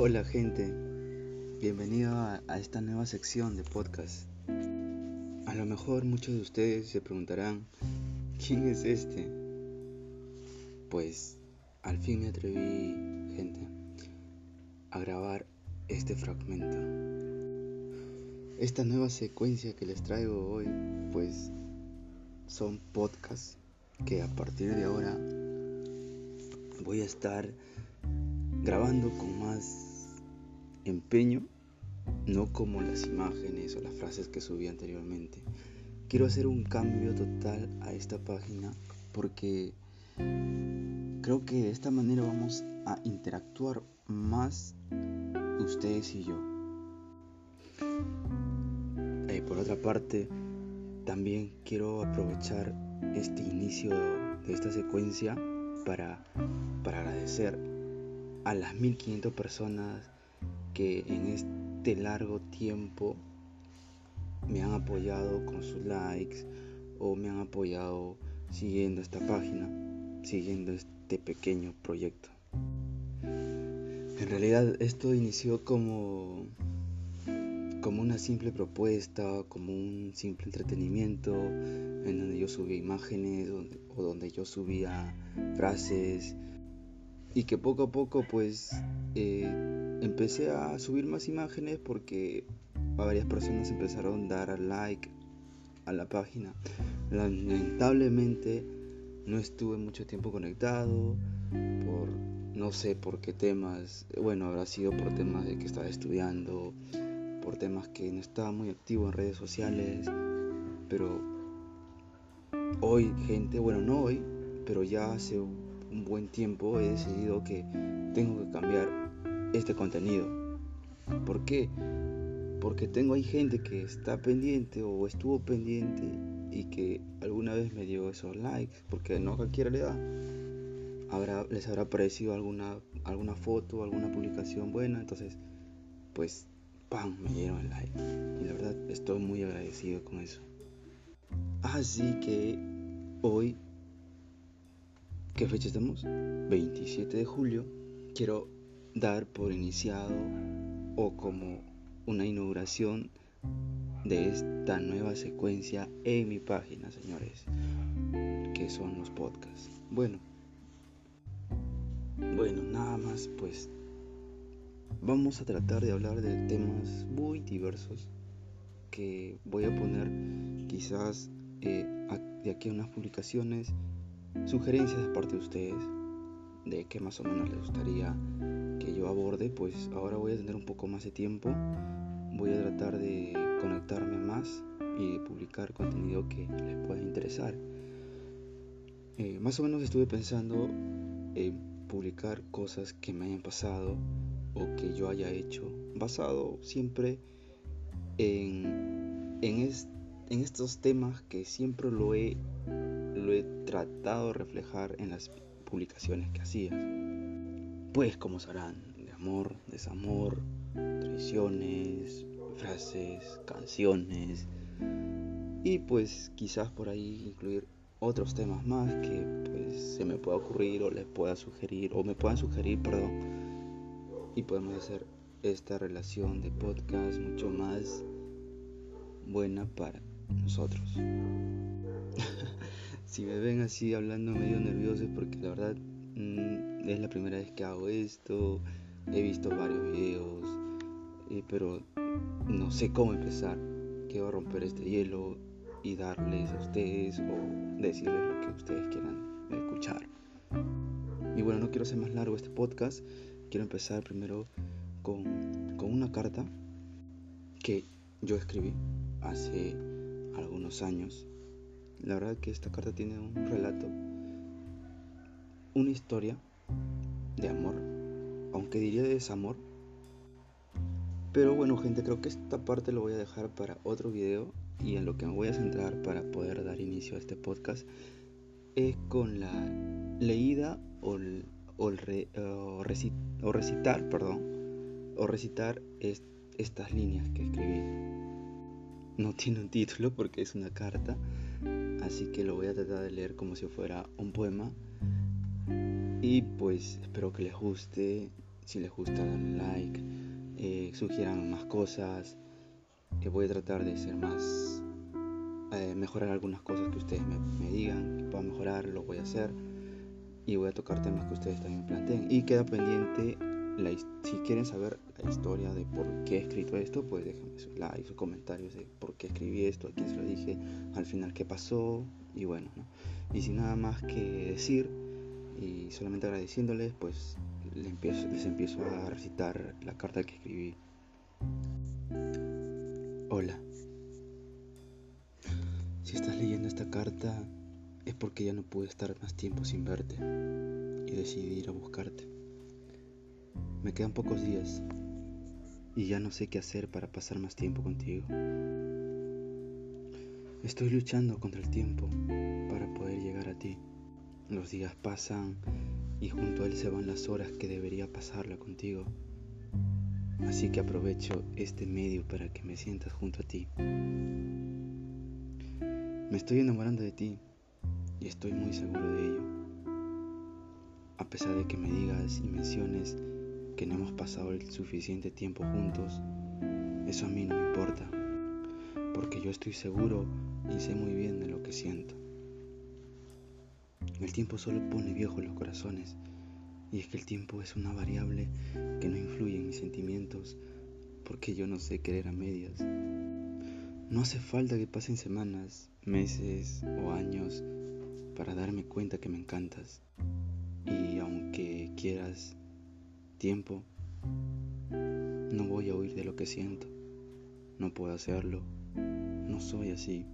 Hola gente, bienvenido a, esta nueva sección de podcast. A lo mejor muchos de ustedes se preguntarán, ¿quién es este? Pues al fin me atreví, gente, a grabar este fragmento. Esta nueva secuencia que les traigo hoy, pues son podcasts que a partir de ahora voy a estar grabando con más empeño, no como las imágenes o las frases que subí anteriormente. Quiero hacer un cambio total a esta página porque creo que de esta manera vamos a interactuar más ustedes y yo. Eh, por otra parte, también quiero aprovechar este inicio de esta secuencia para, para agradecer a las 1500 personas que en este largo tiempo me han apoyado con sus likes o me han apoyado siguiendo esta página, siguiendo este pequeño proyecto. En realidad esto inició como como una simple propuesta, como un simple entretenimiento, en donde yo subía imágenes o donde yo subía frases y que poco a poco pues eh, empecé a subir más imágenes porque varias personas empezaron a dar like a la página. Lamentablemente no estuve mucho tiempo conectado por no sé por qué temas, bueno, habrá sido por temas de que estaba estudiando, por temas que no estaba muy activo en redes sociales, pero hoy gente, bueno, no hoy, pero ya hace un buen tiempo he decidido que tengo que cambiar este contenido. ¿Por qué? Porque tengo ahí gente que está pendiente o estuvo pendiente y que alguna vez me dio esos likes, porque no cualquiera le da. Habrá, les habrá parecido alguna, alguna foto, alguna publicación buena, entonces pues ¡pam! me dieron el like. Y la verdad estoy muy agradecido con eso. Así que hoy ¿Qué fecha estamos? 27 de julio. Quiero dar por iniciado o como una inauguración de esta nueva secuencia en mi página, señores, que son los podcasts. Bueno, bueno, nada más, pues vamos a tratar de hablar de temas muy diversos que voy a poner quizás eh, de aquí a unas publicaciones sugerencias de parte de ustedes de qué más o menos les gustaría que yo aborde, pues ahora voy a tener un poco más de tiempo. Voy a tratar de conectarme más y de publicar contenido que les pueda interesar. Eh, más o menos estuve pensando en publicar cosas que me hayan pasado o que yo haya hecho, basado siempre en, en, en estos temas que siempre lo he lo he tratado de reflejar en las publicaciones que hacía. Pues como sabrán, de amor, desamor, traiciones, frases, canciones y pues quizás por ahí incluir otros temas más que pues se me pueda ocurrir o les pueda sugerir o me puedan sugerir, perdón. Y podemos hacer esta relación de podcast mucho más buena para nosotros. Si me ven así hablando medio nervioso es porque la verdad mm, es la primera vez que hago esto. He visto varios videos, eh, pero no sé cómo empezar. Quiero romper este hielo y darles a ustedes o decirles lo que ustedes quieran escuchar. Y bueno, no quiero hacer más largo este podcast. Quiero empezar primero con, con una carta que yo escribí hace algunos años la verdad que esta carta tiene un relato, una historia de amor, aunque diría de desamor. Pero bueno gente, creo que esta parte lo voy a dejar para otro video y en lo que me voy a centrar para poder dar inicio a este podcast es con la leída o, recitar, perdón, o recitar estas líneas que escribí. No tiene un título porque es una carta, así que lo voy a tratar de leer como si fuera un poema. Y pues espero que les guste. Si les gusta, dan like, eh, sugieran más cosas. que voy a tratar de ser más, eh, mejorar algunas cosas que ustedes me, digan, que pueda mejorar, lo voy a hacer. Y voy a tocar temas que ustedes también planteen. Y queda pendiente, si quieren saber la historia de por qué he escrito esto, pues déjenme sus likes, sus comentarios de por qué escribí esto, a quién se lo dije, al final qué pasó. Y bueno, y sin nada más que decir, y solamente agradeciéndoles, pues les empiezo, les empiezo a recitar la carta que escribí. Hola. Si estás leyendo esta carta es porque ya no pude estar más tiempo sin verte y decidí ir a buscarte. Me quedan pocos días y ya no sé qué hacer para pasar más tiempo contigo. Estoy luchando contra el tiempo para poder llegar a ti. Los días pasan y junto a él se van las horas que debería pasarla contigo. Así que aprovecho este medio para que me sientas junto a ti. Me estoy enamorando de ti y estoy muy seguro de ello. A pesar de que me digas y menciones que no hemos pasado el suficiente tiempo juntos, eso a mí no me importa, porque yo estoy seguro y sé muy bien de lo que siento. El tiempo solo pone viejos los corazones. Y es que el tiempo es una variable que no influye en mis sentimientos porque yo no sé querer a medias. No hace falta que pasen semanas, meses o años para darme cuenta que me encantas. Y aunque quieras tiempo, no voy a huir de lo que siento. No puedo hacerlo. No soy así.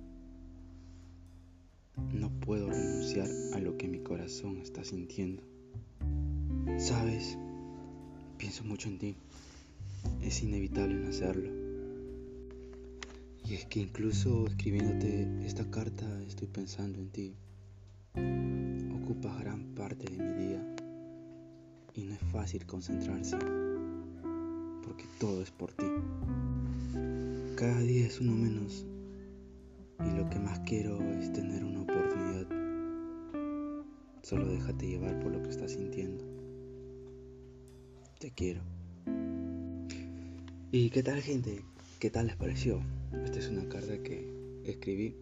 No puedo renunciar a lo que mi corazón está sintiendo. Sabes, pienso mucho en ti. Es inevitable hacerlo. Y es que incluso escribiéndote esta carta estoy pensando en ti. Ocupas gran parte de mi día y no es fácil concentrarse porque todo es por ti. Cada día es uno menos y lo que más quiero es tener una oportunidad. Solo déjate llevar por lo que estás sintiendo. Te quiero. ¿Y qué tal gente? ¿Qué tal les pareció? Esta es una carta que escribí.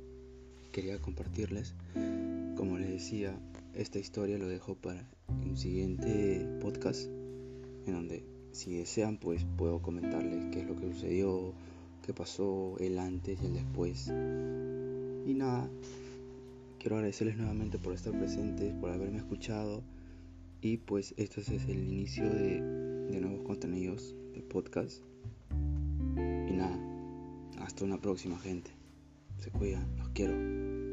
Quería compartirles. Como les decía, esta historia lo dejo para un siguiente podcast en donde si desean pues puedo comentarles qué es lo que sucedió, qué pasó, el antes y el después. Y nada, quiero agradecerles nuevamente por estar presentes, por haberme escuchado. Y pues este es el inicio de, de nuevos contenidos de podcast. Y nada, hasta una próxima gente. Se cuidan, los quiero.